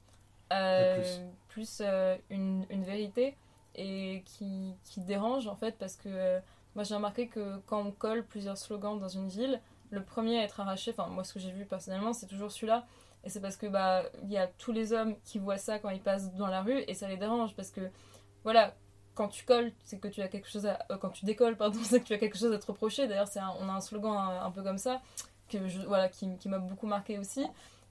Euh, plus. plus euh, une, une vérité et qui, qui dérange en fait parce que euh, moi j'ai remarqué que quand on colle plusieurs slogans dans une ville, le premier à être arraché, enfin moi ce que j'ai vu personnellement c'est toujours celui-là et c'est parce que bah il y a tous les hommes qui voient ça quand ils passent dans la rue et ça les dérange parce que voilà quand tu colles c'est que tu as quelque chose à euh, quand tu décolles pardon c'est que tu as quelque chose à te reprocher. D'ailleurs c'est on a un slogan un, peu comme ça que voilà qui, m'a beaucoup marqué aussi.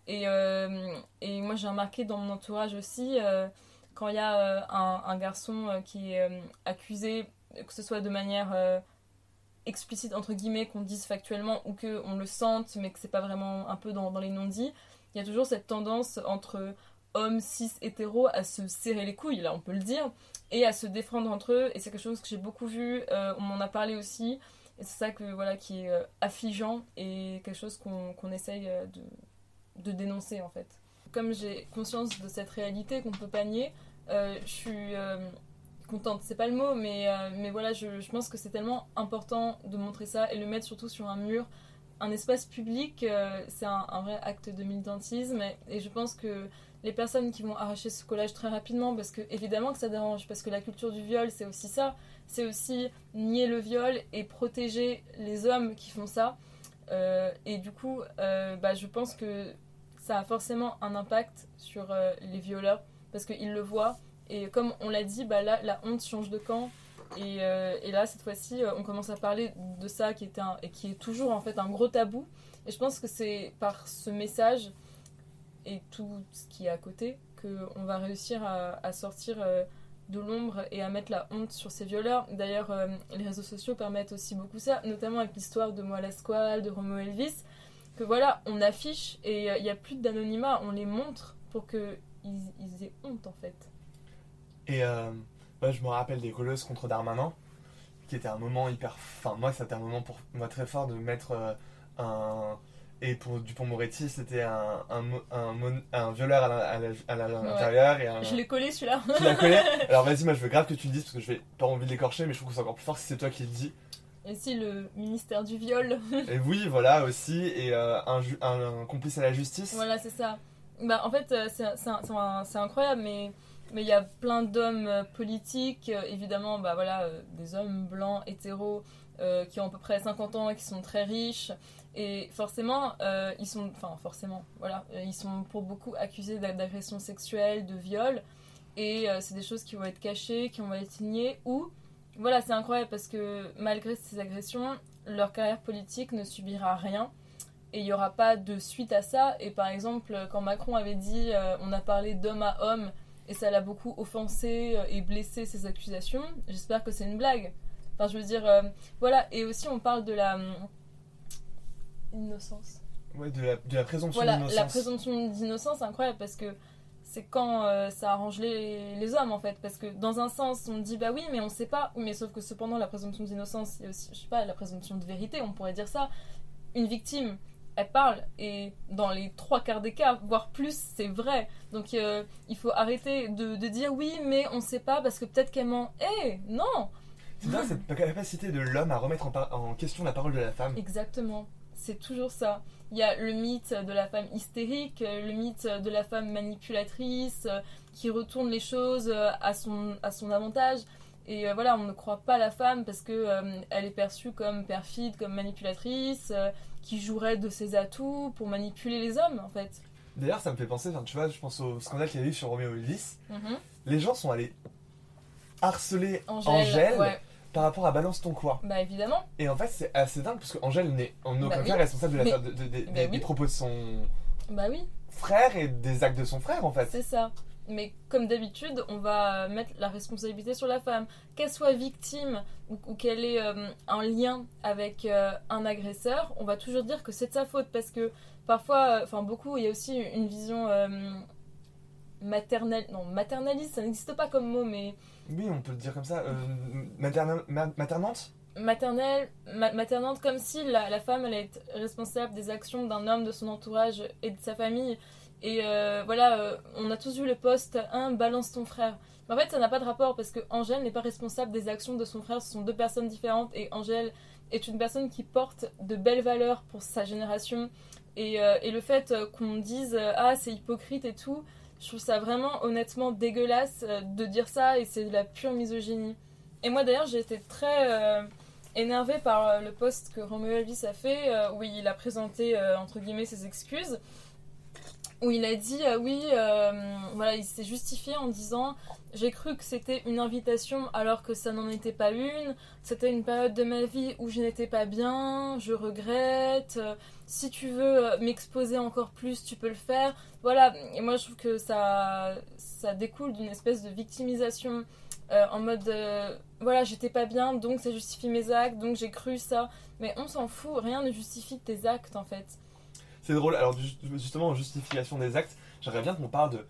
Et, euh, et moi j'ai remarqué dans mon entourage aussi, euh, quand il y a un, garçon qui est accusé, que ce soit de manière explicite, entre guillemets, qu'on dise factuellement ou qu'on le sente, mais que c'est pas vraiment un peu dans les non-dits, il y a toujours cette tendance entre hommes cis hétéros à se serrer les couilles, là on peut le dire, et à se défendre entre eux. Et c'est quelque chose que j'ai beaucoup vu, euh, on m'en a parlé aussi. Et c'est ça que, voilà, qui est euh, affligeant et quelque chose qu'on qu'on essaye euh, de, de dénoncer en fait. Comme j'ai conscience de cette réalité qu'on peut pas nier, je suis contente, c'est pas le mot, mais, mais voilà, je, je pense que c'est tellement important de montrer ça et le mettre surtout sur un mur. Un espace public, c'est un, vrai acte de militantisme et je pense que les personnes qui vont arracher ce collage très rapidement, parce que évidemment que ça dérange, parce que la culture du viol c'est aussi ça, c'est aussi nier le viol et protéger les hommes qui font ça. Euh, et du coup, euh, bah, je pense que ça a forcément un impact sur euh, les violeurs parce qu'ils le voient. Et comme on l'a dit, bah, là, la honte change de camp. Et, et là, cette fois-ci, on commence à parler de ça qui, était un- et qui est toujours en fait un gros tabou. Et je pense que c'est par ce message et tout ce qui est à côté qu'on va réussir à, sortir euh, de l'ombre et à mettre la honte sur ces violeurs. D'ailleurs, euh, les réseaux sociaux permettent aussi beaucoup ça, notamment avec l'histoire de Moi la Squale, de Romo Elvis, que voilà, on affiche et euh, il n'y a plus d'anonymat, on les montre pour qu'ils ils aient honte en fait. Et euh, bah, je me rappelle des colleuses contre Darmanin, qui était un moment hyper. Enfin, moi, c'était un moment pour moi très fort de mettre un. Et pour Dupont-Moretti, c'était un, un, violeur à l'intérieur et un. Je l'ai collé celui-là. Tu l'as collé Alors vas-y, moi je veux grave que tu le dises parce que je vais pas envie de l'écorcher, mais je trouve que c'est encore plus fort si c'est toi qui le dis. Et si le ministère du viol. Et oui, voilà aussi, et euh, un, complice à la justice. Voilà, c'est ça. Bah, en fait, euh, c'est incroyable, mais mais il y a plein d'hommes euh, politiques, évidemment, bah, voilà, des hommes blancs, hétéros, euh, qui ont à peu près 50 ans et qui sont très riches. Et forcément, euh, ils sont, enfin forcément, voilà, euh, ils sont pour beaucoup accusés d'a- d'agression sexuelle, de viol, et euh, c'est des choses qui vont être cachées, qui vont être ignées, ou, voilà, c'est incroyable parce que malgré ces agressions, leur carrière politique ne subira rien et il n'y aura pas de suite à ça. Et par exemple, quand Macron avait dit on a parlé d'homme à homme et ça l'a beaucoup offensé et blessé ces accusations, j'espère que c'est une blague. Enfin, je veux dire, voilà. Et aussi, on parle de la innocence. Ouais, de la, de la présomption Voilà, d'innocence. la présomption d'innocence, incroyable parce que c'est quand euh, ça arrange les, les hommes en fait. Parce que dans un sens, on dit bah oui, mais on sait pas. Mais sauf que cependant, la présomption d'innocence, il y a aussi, je sais pas, la présomption de vérité, on pourrait dire ça. Une victime, elle parle et dans les trois quarts des cas, voire plus, c'est vrai. Donc euh, il faut arrêter de, de dire oui, mais on sait pas parce que peut-être qu'elle ment. Eh non C'est bien cette capacité de l'homme à remettre en question la parole de la femme. Exactement. C'est toujours ça. Il y a le mythe de la femme hystérique, euh, le mythe de la femme manipulatrice, euh, qui retourne les choses euh, à son, à son avantage. Et voilà, on ne croit pas la femme parce que euh, elle est perçue comme perfide, comme manipulatrice, euh, qui jouerait de ses atouts pour manipuler les hommes, en fait. D'ailleurs, ça me fait penser, tu vois, je pense au scandale qu'il y a eu sur Roméo et Ulysse. Mhm. Les gens sont allés harceler Angèle, Angèle, ouais. Par rapport à Balance ton quoi. Bah évidemment. Et en fait, c'est assez dingue parce qu'Angèle n'est en aucun Bah oui. cas responsable de la- Mais- de- de- de- bah des, oui. des propos de son Bah oui. frère et des actes de son frère en fait. C'est ça. Mais comme d'habitude, on va mettre la responsabilité sur la femme. Qu'elle soit victime ou, ou qu'elle ait euh, un lien avec euh, un agresseur, on va toujours dire que c'est de sa faute parce que parfois, euh, enfin beaucoup, il y a aussi une vision euh, maternelle, non maternaliste, ça n'existe pas comme mot, mais Oui, on peut le dire comme ça. Euh, materna- ma- maternante? Maternelle, ma- maternante, comme si la, femme allait être responsable des actions d'un homme, de son entourage et de sa famille. Et euh, voilà, euh, on a tous vu le poste 1, balance ton frère. Mais en fait, ça n'a pas de rapport parce que Angèle n'est pas responsable des actions de son frère, ce sont deux personnes différentes et Angèle est une personne qui porte de belles valeurs pour sa génération. Et, euh, et le fait qu'on dise ah c'est hypocrite et tout, je trouve ça vraiment honnêtement dégueulasse euh, de dire ça et c'est de la pure misogynie. Et moi d'ailleurs j'ai été très euh, énervée par euh, le post que Romeo Elvis a fait où il a présenté entre guillemets ses excuses où il a dit euh, oui euh, voilà il s'est justifié en disant j'ai cru que c'était une invitation alors que ça n'en était pas une. C'était une période de ma vie où je n'étais pas bien je regrette. Euh, si tu veux m'exposer encore plus tu peux le faire. Voilà et moi je trouve que ça ça découle d'une espèce de victimisation en mode voilà j'étais pas bien donc ça justifie mes actes donc j'ai cru ça. Mais on s'en fout rien ne justifie tes actes en fait C'est drôle. Alors ju- justement, en justification des actes, j'aimerais bien qu'on parle de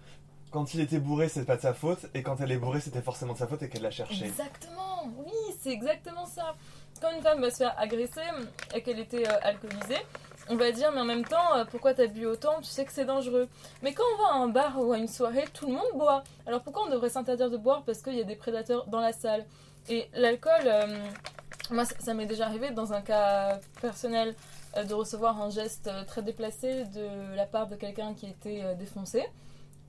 quand il était bourré, c'est pas de sa faute, et quand elle est bourrée, c'était forcément de sa faute et qu'elle l'a cherché. Exactement, oui, c'est exactement ça. Quand une femme va se faire agresser et qu'elle était euh, alcoolisée, on va dire, mais en même temps, euh, pourquoi t'as bu autant? Tu sais que c'est dangereux. Mais quand on va à un bar ou à une soirée, tout le monde boit. Alors pourquoi on devrait s'interdire de boire? Parce qu'il y a des prédateurs dans la salle. Et l'alcool, euh, moi, ça, m'est déjà arrivé dans un cas personnel de recevoir un geste euh, très déplacé de la part de quelqu'un qui était euh, défoncé.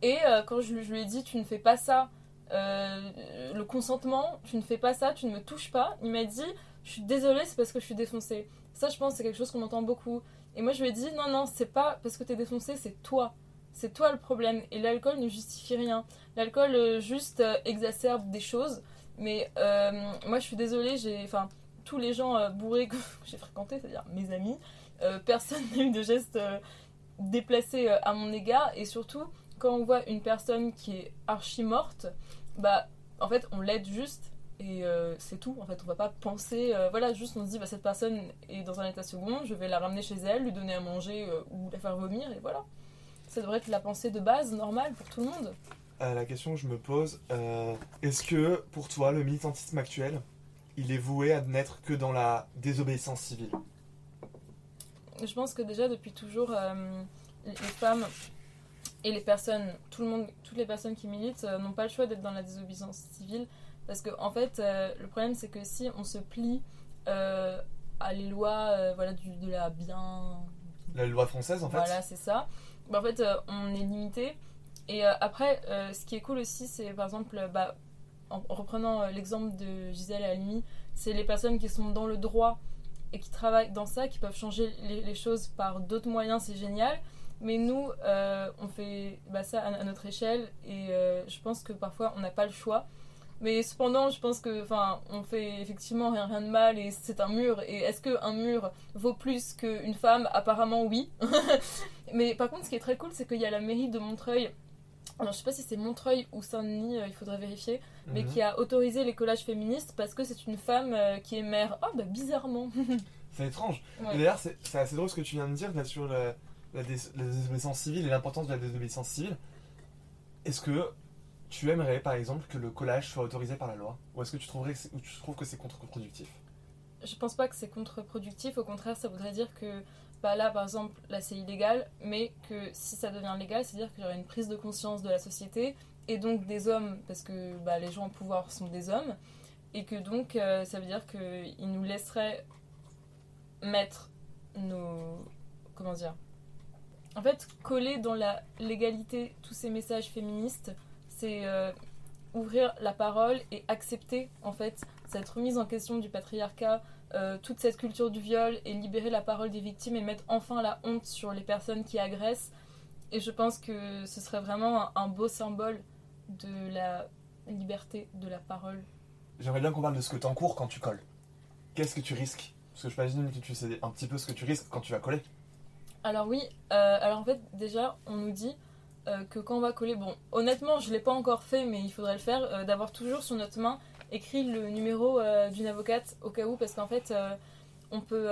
Et euh, quand je, lui- ai dit, tu ne fais pas ça, euh, le consentement, tu ne fais pas ça, tu ne me touches pas. Il m'a dit, je suis désolée, c'est parce que je suis défoncée. Ça, je pense, c'est quelque chose qu'on entend beaucoup. Et moi, je lui ai dit, non, non, c'est pas parce que t'es défoncé, c'est toi. C'est toi le problème. Et l'alcool ne justifie rien. L'alcool euh, juste euh, exacerbe des choses. Mais euh, moi, je suis désolée, j'ai. Enfin, tous les gens euh, bourrés que j'ai fréquentés, c'est-à-dire mes amis, euh, personne n'a eu de geste euh, déplacé euh, à mon égard. Et surtout, quand on voit une personne qui est archi morte, bah, en fait, on l'aide juste. Et c'est tout, en fait, on va pas penser, voilà, juste on se dit, bah, cette personne est dans un état second, je vais la ramener chez elle, lui donner à manger ou la faire vomir, et voilà. Ça devrait être la pensée de base, normale pour tout le monde. La question que je me pose, est-ce que pour toi, le militantisme actuel, il est voué à n'être que dans la désobéissance civile Je pense que déjà, depuis toujours, euh, les femmes et les personnes, tout le monde, toutes les personnes qui militent euh, n'ont pas le choix d'être dans la désobéissance civile. Parce que, en fait, euh, le problème, c'est que si on se plie à les lois voilà, du, de la bien. La loi française, en fait Voilà, c'est ça. Bah, en fait, on est limité. Et après, ce qui est cool aussi, c'est par exemple, bah, en, en reprenant euh, l'exemple de Gisèle Halimi, c'est les personnes qui sont dans le droit et qui travaillent dans ça, qui peuvent changer les, choses par d'autres moyens, c'est génial. Mais nous, euh, on fait bah, ça à, notre échelle et euh, je pense que parfois on n'a pas le choix. Mais cependant, je pense que, enfin, on fait effectivement rien, de mal et c'est un mur. Et est-ce qu'un mur vaut plus qu'une femme? Apparemment, oui. Mais par contre, ce qui est très cool, c'est qu'il y a la mairie de Montreuil. Alors, je sais pas si c'est Montreuil ou Saint-Denis, il faudrait vérifier, mais Mhm. qui a autorisé les collages féministes parce que c'est une femme euh, qui est mère. Oh, bah bizarrement. C'est étrange. Ouais. D'ailleurs, c'est assez drôle ce que tu viens de dire là, sur la, la dés- la désobéissance civile et l'importance de la désobéissance civile. est-ce que tu aimerais par exemple que le collage soit autorisé par la loi? Ou est-ce que tu, trouverais que c'est- ou tu trouves que c'est contre-productif? Je pense pas que c'est contre-productif, au contraire, ça voudrait dire que bah là, par exemple, là c'est illégal, mais que si ça devient légal, c'est-à-dire qu'il y aurait une prise de conscience de la société et donc des hommes, parce que bah, les gens au pouvoir sont des hommes, et que donc euh, ça veut dire qu'ils nous laisseraient mettre nos. Comment dire En fait, coller dans la légalité tous ces messages féministes, c'est euh, ouvrir la parole et accepter en fait cette remise en question du patriarcat, euh, toute cette culture du viol et libérer la parole des victimes et mettre enfin la honte sur les personnes qui agressent. Et je pense que ce serait vraiment un, un beau symbole de la liberté de la parole. J'aimerais bien qu'on parle de ce que t'encours quand tu colles. Qu'est-ce que tu risques? Parce que je m'imagine que tu sais un petit peu ce que tu risques quand tu vas coller. Alors oui, euh, alors en fait déjà on nous dit euh, que quand on va coller, bon honnêtement je l'ai pas encore fait mais il faudrait le faire, euh, d'avoir toujours sur notre main écrit le numéro d'une avocate au cas où parce qu'en fait on peut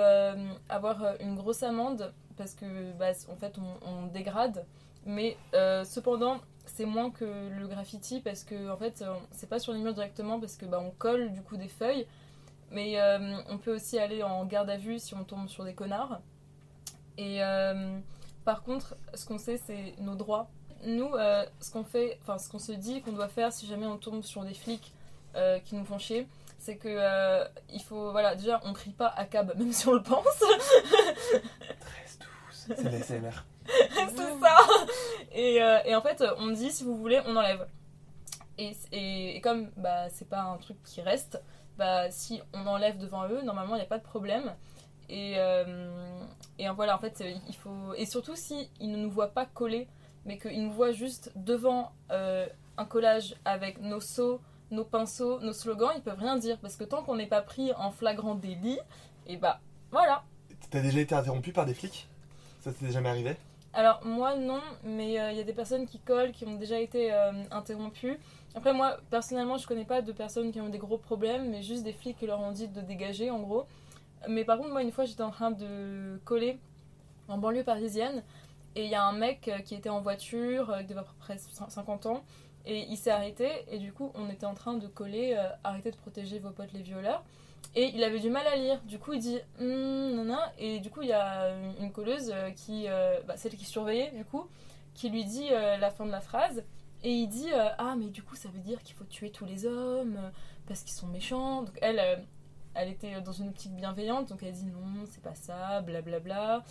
avoir une grosse amende parce que bah, en fait on, on dégrade mais cependant c'est moins que le graffiti parce que en fait c'est pas sur les murs directement parce que bah, on colle du coup des feuilles mais euh, on peut aussi aller en garde à vue si on tombe sur des connards et euh, par contre, ce qu'on sait, c'est nos droits. Nous, euh, ce qu'on fait, enfin, ce qu'on se dit qu'on doit faire si jamais on tombe sur des flics qui nous font chier, c'est que il faut, voilà, déjà, on crie pas à cab, même si on le pense. 13, 12, c'est de l'ASMR. c'est ça. Et, euh, et en fait, on dit si vous voulez, on enlève. Et, et, et comme bah c'est pas un truc qui reste, bah si on enlève devant eux, normalement il n'y a pas de problème. Et, euh, et voilà, en fait, il faut. Et surtout si ils ne nous voient pas coller, mais qu'ils nous voient juste devant euh, un collage avec nos seaux, nos pinceaux, nos slogans, ils peuvent rien dire. Parce que tant qu'on n'est pas pris en flagrant délit, et bah voilà. T'as déjà été interrompu par des flics? Ça t'est jamais arrivé Alors moi non, mais euh, il y a des personnes qui collent, qui ont déjà été euh, interrompues. Après moi personnellement je connais pas de personnes qui ont des gros problèmes, mais juste des flics qui leur ont dit de dégager en gros. Mais par contre moi une fois j'étais en train de coller en banlieue parisienne et il y a un mec euh, qui était en voiture, qui devait peu près 50 ans, et il s'est arrêté et du coup on était en train de coller euh, arrêtez de protéger vos potes les violeurs. Et il avait du mal à lire. Du coup, il dit non, non. Et du coup, il y a une colleuse euh, qui, euh, bah, celle qui surveillait, du coup, qui lui dit euh, la fin de la phrase. Et il dit Ah, mais du coup, ça veut dire qu'il faut tuer tous les hommes parce qu'ils sont méchants. Donc, elle, elle était dans une optique bienveillante. Donc, elle dit Non, c'est pas ça, blablabla.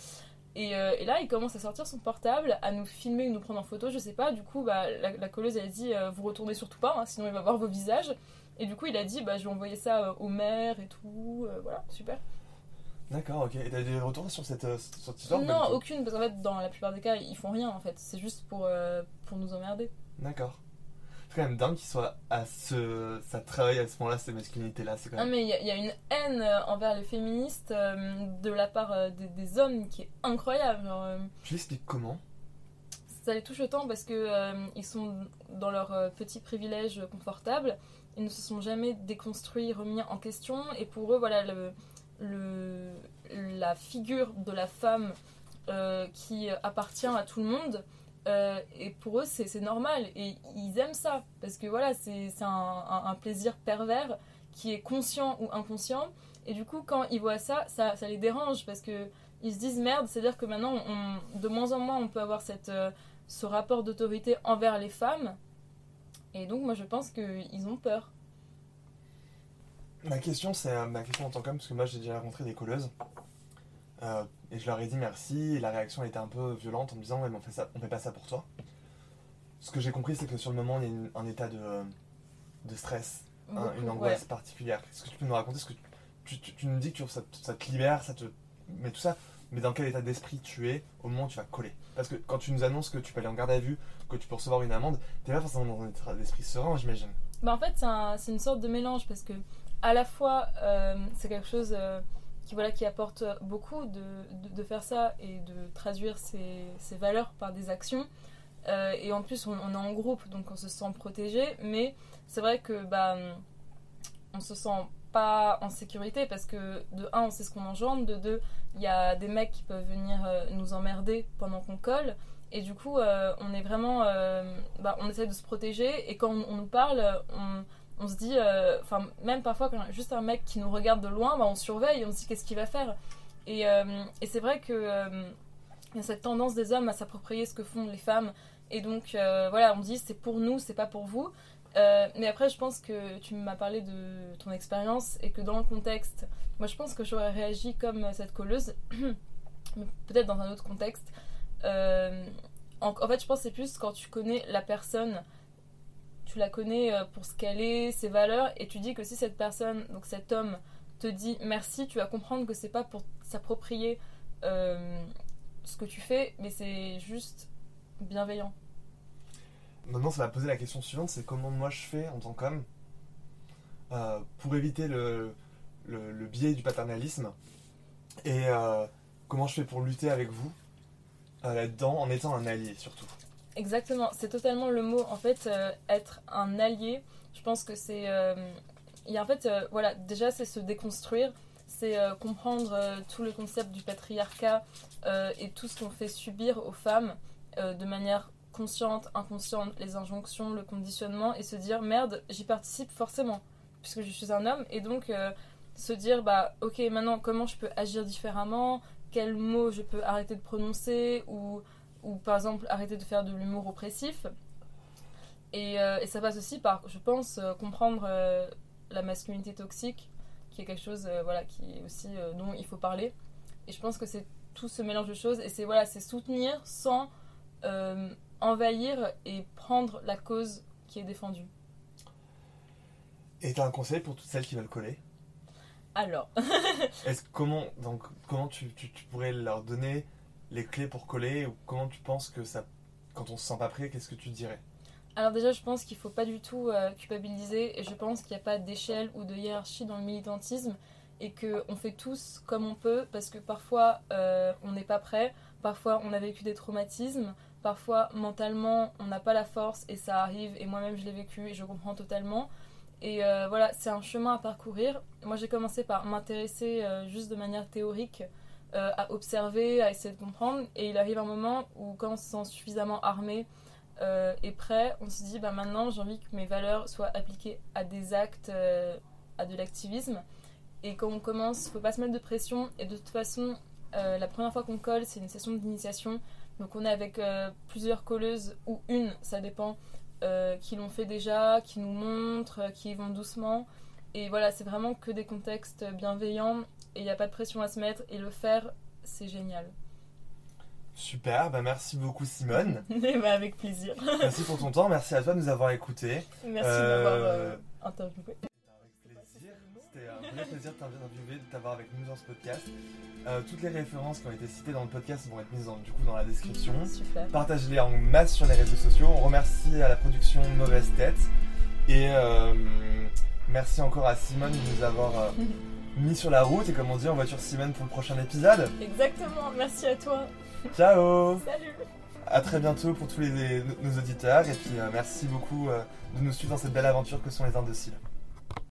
Et, euh, et là, il commence à sortir son portable, à nous filmer ou nous prendre en photo, je sais pas. Du coup, bah, la, la colleuse, elle dit Vous retournez surtout pas, hein, sinon il va voir vos visages. Et du coup, il a dit bah, Je vais envoyer ça euh, au maire et tout. euh, voilà, super. D'accord, ok. Et t'as des retours sur cette, euh, sur cette histoire Non, aucune, parce qu'en fait, dans la plupart des cas, ils font rien en fait. C'est juste pour, euh, pour nous emmerder. D'accord. C'est quand même dingue qu'il soit à ce. Ça travaille à ce moment-là, cette masculinité-là. C'est quand même. mais il y, a- il y a une haine envers les féministes euh, de la part euh, des, des hommes qui est incroyable. Genre, Tu l'expliques comment ça les touche autant parce que ils sont dans leur petit privilège confortable. Ils ne se sont jamais déconstruits, remis en question. Et pour eux, voilà, le, la figure de la femme euh, qui appartient à tout le monde. euh, et pour eux, c'est normal. Et ils aiment ça. Parce que voilà, c'est un, un- plaisir pervers qui est conscient ou inconscient. Et du coup, quand ils voient ça, ça, ça les dérange. Parce que ils se disent merde, c'est-à-dire que maintenant, de moins en moins, on peut avoir cette, euh, ce rapport d'autorité envers les femmes. Et donc, moi, je pense qu'ils ont peur. Ma question, c'est euh, ma question en tant qu'homme, parce que moi j'ai déjà rencontré des colleuses. Euh, et je leur ai dit merci, et la réaction a été un peu violente en me disant Ouais, mais on fait, ça, on fait pas ça pour toi. Ce que j'ai compris, c'est que sur le moment, il y a une- un état de, de stress, Beaucoup, une ouais. angoisse particulière. Est-ce que tu peux nous raconter ce que tu, tu, tu nous dis que ça, te- ça te libère, ça te. Mais tout ça, mais dans quel état d'esprit tu es au moment où tu vas coller? Parce que quand tu nous annonces que tu peux aller en garde à vue, que tu peux recevoir une amende, t'es pas forcément dans un état d'esprit serein, j'imagine. Bah, en fait, c'est un- c'est une sorte de mélange parce que, à la fois, euh, c'est quelque chose euh, qui, voilà, qui apporte beaucoup de, de, faire ça et de traduire ses, ses valeurs par des actions. Euh, et en plus, on, on est en groupe, donc on se sent protégé. Mais c'est vrai que bah, on se sent pas en sécurité parce que, de un, on sait ce qu'on engendre. De deux, il y a des mecs qui peuvent venir euh, nous emmerder pendant qu'on colle. Et du coup, euh, on est vraiment. euh, bah, on essaie de se protéger. Et quand on, nous parle, on, on se dit. Enfin, même parfois, quand juste un mec qui nous regarde de loin, bah, on surveille. On se dit qu'est-ce qu'il va faire? Et, et c'est vrai que. y a cette tendance des hommes à s'approprier ce que font les femmes. Et donc, voilà, on dit c'est pour nous, c'est pas pour vous. Euh, mais après, je pense que tu m'as parlé de ton expérience et que dans le contexte, moi je pense que j'aurais réagi comme cette colleuse, peut-être dans un autre contexte. Euh, en, fait, je pense c'est plus quand tu connais la personne, tu la connais euh, pour ce qu'elle est, ses valeurs, et tu dis que si cette personne, donc cet homme, te dit merci, tu vas comprendre que c'est pas pour s'approprier euh, ce que tu fais, mais c'est juste bienveillant. Maintenant, ça va poser la question suivante, c'est comment moi je fais en tant qu'homme euh, pour éviter le, le, biais du paternalisme et euh, comment je fais pour lutter avec vous euh, là-dedans en étant un allié surtout. Exactement, c'est totalement le mot. En fait, être un allié, je pense que c'est. a en fait, voilà, déjà, c'est se déconstruire, c'est comprendre tout le concept du patriarcat et tout ce qu'on fait subir aux femmes de manière consciente, inconsciente, les injonctions, le conditionnement, et se dire merde, j'y participe forcément, puisque je suis un homme, et donc euh, se dire bah ok, maintenant comment je peux agir différemment, quels mots je peux arrêter de prononcer, ou ou par exemple arrêter de faire de l'humour oppressif? Et, euh, et ça passe aussi par, je pense, euh, comprendre la masculinité toxique, qui est quelque chose voilà, qui est aussi dont il faut parler. Et je pense que c'est tout ce mélange de choses, et c'est voilà, c'est soutenir sans envahir et prendre la cause qui est défendue. Et t'as un conseil pour toutes celles qui veulent coller? Alors, Est-ce comment donc comment tu, tu, tu pourrais leur donner les clés pour coller ou comment tu penses que ça quand on se sent pas prêt, qu'est-ce que tu dirais? Alors déjà, je pense qu'il faut pas du tout euh, culpabiliser et je pense qu'il n'y a pas d'échelle ou de hiérarchie dans le militantisme et que on fait tous comme on peut parce que parfois euh, on n'est pas prêt, parfois on a vécu des traumatismes, parfois mentalement on n'a pas la force et ça arrive et moi-même je l'ai vécu et je comprends totalement. Et euh, voilà, c'est un chemin à parcourir. Moi j'ai commencé par m'intéresser euh, juste de manière théorique euh, à observer, à essayer de comprendre et il arrive un moment où quand on se sent suffisamment armé et prêt, on se dit bah maintenant j'ai envie que mes valeurs soient appliquées à des actes, à de l'activisme. Et quand on commence, faut pas se mettre de pression. Et de toute façon, la première fois qu'on colle, c'est une session d'initiation. Donc on est avec euh, plusieurs colleuses ou une, ça dépend, euh, qui l'ont fait déjà, qui nous montrent, euh, qui y vont doucement. Et voilà, c'est vraiment que des contextes bienveillants et il n'y a pas de pression à se mettre. Et le faire, c'est génial. Super, bah merci beaucoup Simone. Et bah, avec plaisir. merci pour ton temps, merci à toi de nous avoir écoutés. Merci Euh, de m'avoir interviewé. Vrai plaisir de t'interviewer, de t'avoir avec nous dans ce podcast. Euh, toutes les références qui ont été citées dans le podcast vont être mises dans, du coup dans la description. Super. Partagez-les en masse sur les réseaux sociaux. On remercie à la production Mauvaise Tête. Et euh, merci encore à Simone de nous avoir euh, mis sur la route. Et comme on dit, va sur Simone pour le prochain épisode. Exactement, merci à toi. Ciao Salut. À très bientôt pour tous les, nos auditeurs. Et puis euh, merci beaucoup euh, de nous suivre dans cette belle aventure que sont les Indociles.